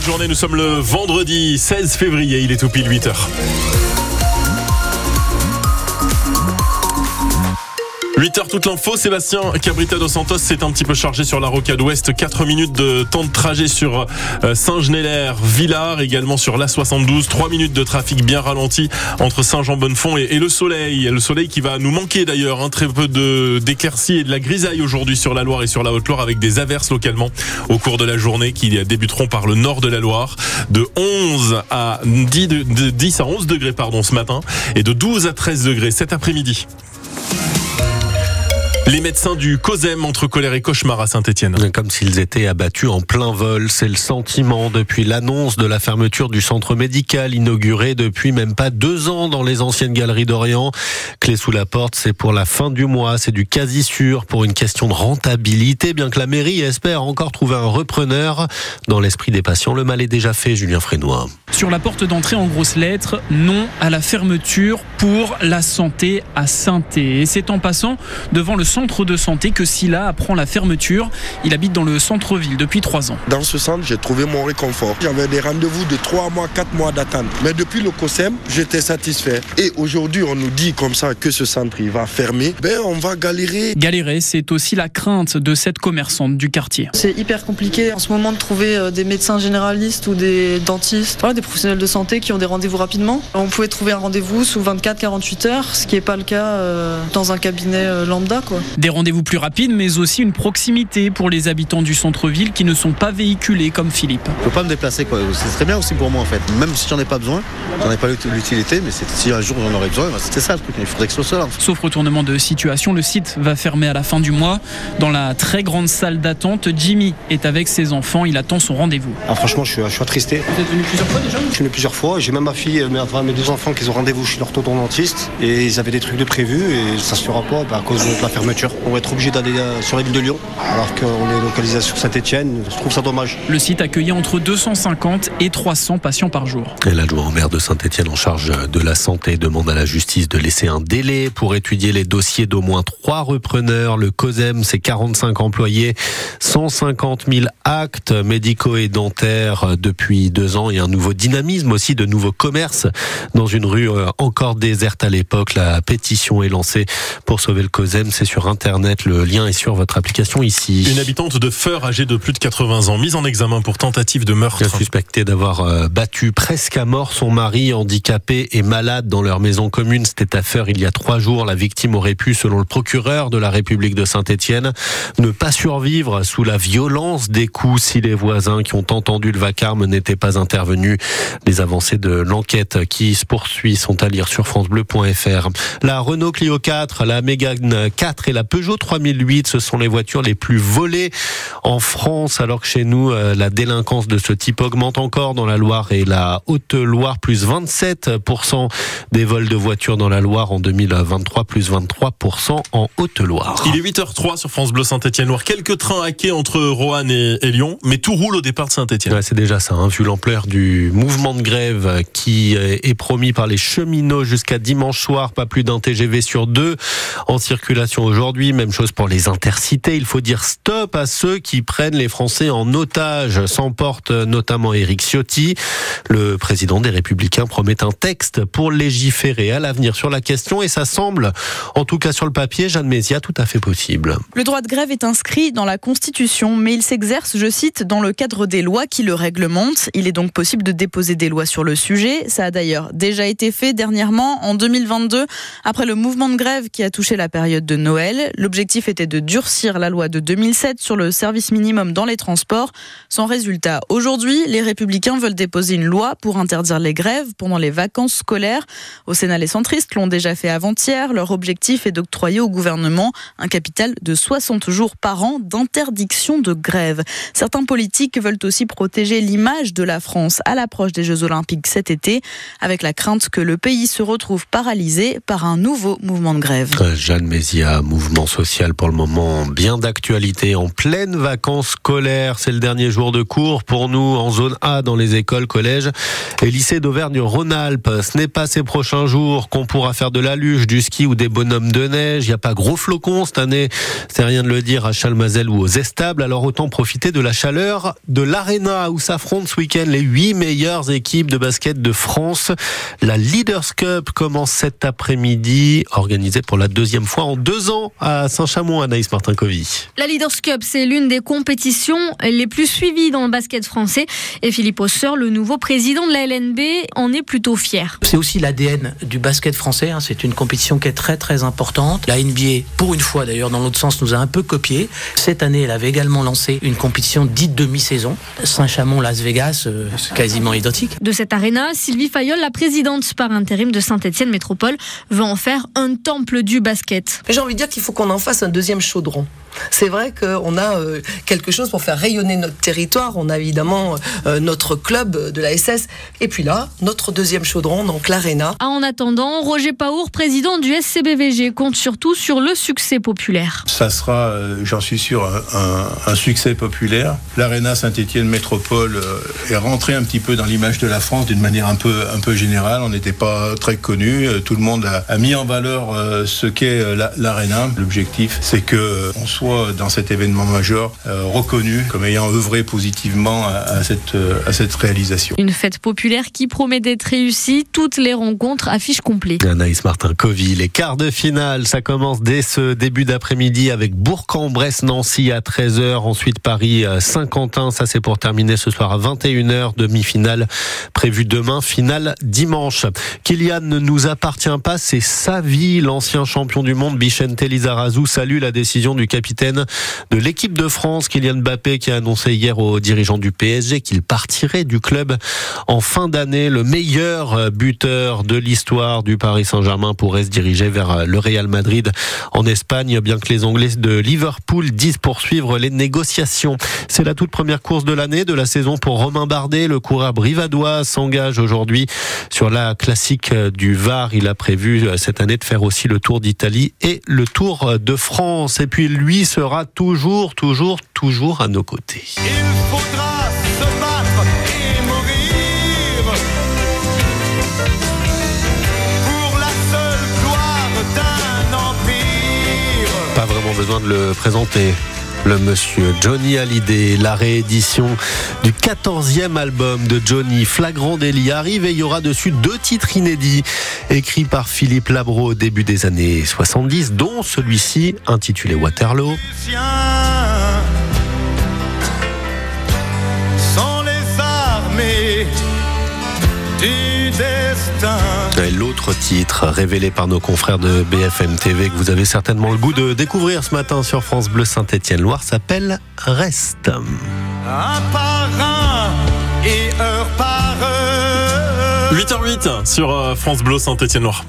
de journée, nous sommes le vendredi 16 février, il est tout pile 8h. 8h toute l'info, Sébastien Cabrita dos Santos s'est un petit peu chargé sur la rocade ouest. 4 minutes de temps de trajet sur euh, Saint-Genélaire, Villars, également sur l'A72. 3 minutes de trafic bien ralenti entre Saint-Jean-Bonnefond et, le soleil. Le soleil qui va nous manquer d'ailleurs. un hein. très peu d'éclaircies et de la grisaille aujourd'hui sur la Loire et sur la Haute-Loire avec des averses localement au cours de la journée qui débuteront par le nord de la Loire. De 11 à 10, de, 10 à 11 degrés pardon, ce matin et de 12 à 13 degrés cet après-midi. Les médecins du COSEM entre colère et cauchemar à Saint-Etienne. Comme s'ils étaient abattus en plein vol. C'est le sentiment depuis l'annonce de la fermeture du centre médical inauguré depuis même pas deux ans dans les anciennes galeries d'Orient. Clé sous la porte, c'est pour la fin du mois. C'est du quasi sûr pour une question de rentabilité, bien que la mairie espère encore trouver un repreneur. Dans l'esprit des patients, le mal est déjà fait, Julien Frénois. Sur la porte d'entrée en grosses lettres, non à la fermeture pour la santé à saint Et c'est en passant devant le centre de santé que Silla apprend la fermeture. Il habite dans le centre-ville depuis trois ans. Dans ce centre, j'ai trouvé mon réconfort. J'avais des rendez-vous de trois mois, quatre mois d'attente. Mais depuis le COSEM, j'étais satisfait. Et aujourd'hui, on nous dit comme ça que ce centre il va fermer. Ben, on va galérer. Galérer, c'est aussi la crainte de cette commerçante du quartier. C'est hyper compliqué en ce moment de trouver euh, des médecins généralistes ou des dentistes, des professionnels de santé qui ont des rendez-vous rapidement. On pouvait trouver un rendez-vous sous 24-48 heures, ce qui n'est pas le cas euh, dans un cabinet euh, lambda. Quoi. Des rendez-vous plus rapides, mais aussi une proximité pour les habitants du centre-ville qui ne sont pas véhiculés comme Philippe. Je ne peux pas me déplacer, quoi. c'est très bien aussi pour moi en fait. Même si j'en ai pas besoin, j'en ai pas l'utilité, mais si un jour j'en aurais besoin, bah, c'est ça le truc, il faudrait que ce soit Sauf retournement de situation, le site va fermer à la fin du mois. Dans la très grande salle d'attente, Jimmy est avec ses enfants, il attend son rendez-vous. Ah, franchement, je suis, je suis attristé. Vous êtes venu plusieurs fois déjà? Je suis venu plusieurs fois, j'ai même ma fille, mes, mes deux enfants qui ont rendez-vous chez l'orthodontiste et ils avaient des trucs de prévu et ça se fera pas bah, à cause de la fermeture. On va être obligé d'aller euh, sur la ville de Lyon alors qu'on est localisé sur Saint-Etienne. Je trouve ça dommage. Le site accueillait entre 250 et 300 patients par jour. Et l'adjoint au maire de Saint-Etienne en charge de la santé demande à la justice de laisser un délai pour étudier les dossiers d'au moins trois repreneurs. Le COSEM, c'est 45 employés, 150 000 actes médicaux et dentaires depuis deux ans et un nouveau dynamisme aussi de nouveaux commerces dans une rue euh, encore déserte à l'époque. La pétition est lancée pour sauver le COSEM. C'est sur Internet. Le lien est sur votre application ici. Une habitante de Feur âgée de plus de 80 ans, mise en examen pour tentative de meurtre. Suspectée d'avoir euh, battu presque à mort son mari handicapé et malade dans leur maison commune. C'était à Feur il y a trois jours. La victime aurait pu, selon le procureur de la République de Saint-Étienne, ne pas survivre sous la violence des coups si les voisins qui ont entendu le vacarme n'étaient pas intervenus. Les avancées de l'enquête qui se poursuit sont à lire sur francebleu.fr. La Renault Clio 4, la Mégane 4 et la Peugeot 3008, ce sont les voitures les plus volées en France, alors que chez nous, euh, la délinquance de ce type augmente encore dans la Loire et la Haute-Loire, plus 27% des vols de voitures dans la Loire en 2023, plus 23% en Haute-Loire. Il est 8h03 sur France Bleu Saint-Etienne-Loire. Quelques trains hackés entre Roanne et, Lyon, mais tout roule au départ de Saint-Etienne. c'est déjà ça, hein, vu l'ampleur du mouvement de grève qui est promis par les cheminots jusqu'à dimanche soir, pas plus d'un TGV sur deux en circulation aujourd'hui. Même chose pour les intercités. Il faut dire stop à ceux qui prennent les Français en otage, s'emporte notamment Éric Ciotti. Le président des Républicains promet un texte pour légiférer à l'avenir sur la question et ça semble, en tout cas sur le papier, Jeanne Mézia, tout à fait possible. Le droit de grève est inscrit dans la Constitution, mais il s'exerce, je cite, dans le cadre des lois qui le réglementent. Il est donc possible de déposer des lois sur le sujet. Ça a d'ailleurs déjà été fait dernièrement en 2022 après le mouvement de grève qui a touché la période de Noël. L'objectif était de durcir la loi de 2007 sur le service minimum dans les transports. Sans résultat, aujourd'hui, les républicains veulent déposer une loi pour interdire les grèves pendant les vacances scolaires. Au Sénat, les centristes l'ont déjà fait avant-hier. Leur objectif est d'octroyer au gouvernement un capital de 60 jours par an d'interdiction de grève. Certains politiques veulent aussi protéger l'image de la France à l'approche des Jeux Olympiques cet été, avec la crainte que le pays se retrouve paralysé par un nouveau mouvement de grève. Jeanne Mézia, mouvement social pour le moment bien d'actualité en pleine vacances scolaires. C'est le dernier jour de cours pour nous en zone A dans les écoles, collèges et lycées d'Auvergne-Rhône-Alpes. Ce n'est pas ces prochains jours qu'on pourra faire de la luge, du ski ou des bonhommes de neige. Il n'y a pas gros flocons cette année, c'est rien de le dire à Chalmazel ou aux Estables. Alors autant profiter de la chaleur de l'Arena où s'affrontent ce week-end les huit meilleures équipes de basket de France. La Leaders Cup commence cet après-midi, organisée pour la deuxième fois en deux ans à Saint-Chamond, Anaïs Martin-Covy. La Leaders Cup, c'est l'une des compétitions les plus suivies dans le basket français. Et Philippe Osseur, le nouveau président de la LNB, en est plutôt fier. C'est aussi l'ADN du basket français. Hein. C'est une compétition qui est très très importante. La NBA, pour une fois d'ailleurs, dans l'autre sens, nous a un peu copié. Cette année, elle avait également lancé une compétition dite demi-saison. Saint-Chamond-Las Vegas, euh, c'est quasiment identique. De cette aréna, Sylvie Fayol, la présidente par intérim de Saint-Etienne Métropole, veut en faire un temple du basket. J'ai envie de dire qu'il faut qu'on en fasse un deuxième chaudron. C'est vrai qu'on a euh, quelque chose pour faire rayonner notre territoire. On a évidemment euh, notre club de la SS. Et puis là, notre deuxième chaudron, donc l'Arena. Ah, en attendant, Roger Paour, président du SCBVG, compte surtout sur le succès populaire. Ça sera, euh, j'en suis sûr, un, succès populaire. L'Arena Saint-Étienne Métropole est rentré un petit peu dans l'image de la France d'une manière un peu, un peu générale. On n'était pas très connu. Tout le monde a, mis en valeur ce qu'est l'Arena. L'objectif, c'est que on soit dans cet événement majeur euh, reconnu comme ayant œuvré positivement à, cette, euh, à cette réalisation. Une fête populaire qui promet d'être réussie. Toutes les rencontres affichent complet. Anaïs Martin-Covy, les quarts de finale, ça commence dès ce début d'après-midi avec Bourg-en-Bresse-Nancy à 13h, ensuite Paris-Saint-Quentin, ça c'est pour terminer ce soir à 21h, demi-finale prévue demain, finale dimanche. Kylian ne nous appartient pas, c'est sa vie, l'ancien champion du monde Bichente Lizarazu salue la décision du capitaine de l'équipe de France, Kylian Mbappé, qui a annoncé hier aux dirigeants du PSG qu'il partirait du club en fin d'année. Le meilleur buteur de l'histoire du Paris Saint-Germain pourrait se diriger vers le Real Madrid en Espagne, bien que les Anglais de Liverpool disent poursuivre les négociations. C'est la toute première course de l'année, de la saison pour Romain Bardet. Le coureur brivadois s'engage aujourd'hui sur la classique du Var. Il a prévu cette année de faire aussi le Tour d'Italie et le Tour de France. Et puis lui sera toujours, toujours, toujours à nos côtés. Il faudra se battre et mourir pour la seule gloire d'un empire. Pas vraiment besoin de le présenter le monsieur Johnny Hallyday. La réédition du 14e album de Johnny, Flagrant délit, arrive et il y aura dessus deux titres inédits écrits par Philippe Labro au début des années 70, dont celui-ci intitulé Waterloo. Sans les armées destin. L'autre titre révélé par nos confrères de BFM TV que vous avez certainement le goût de découvrir ce matin sur France Bleu Saint-Étienne-Loire s'appelle Reste. Un par un et heure par heure. 8h08 sur euh, France Bleu Saint-Étienne-Loire.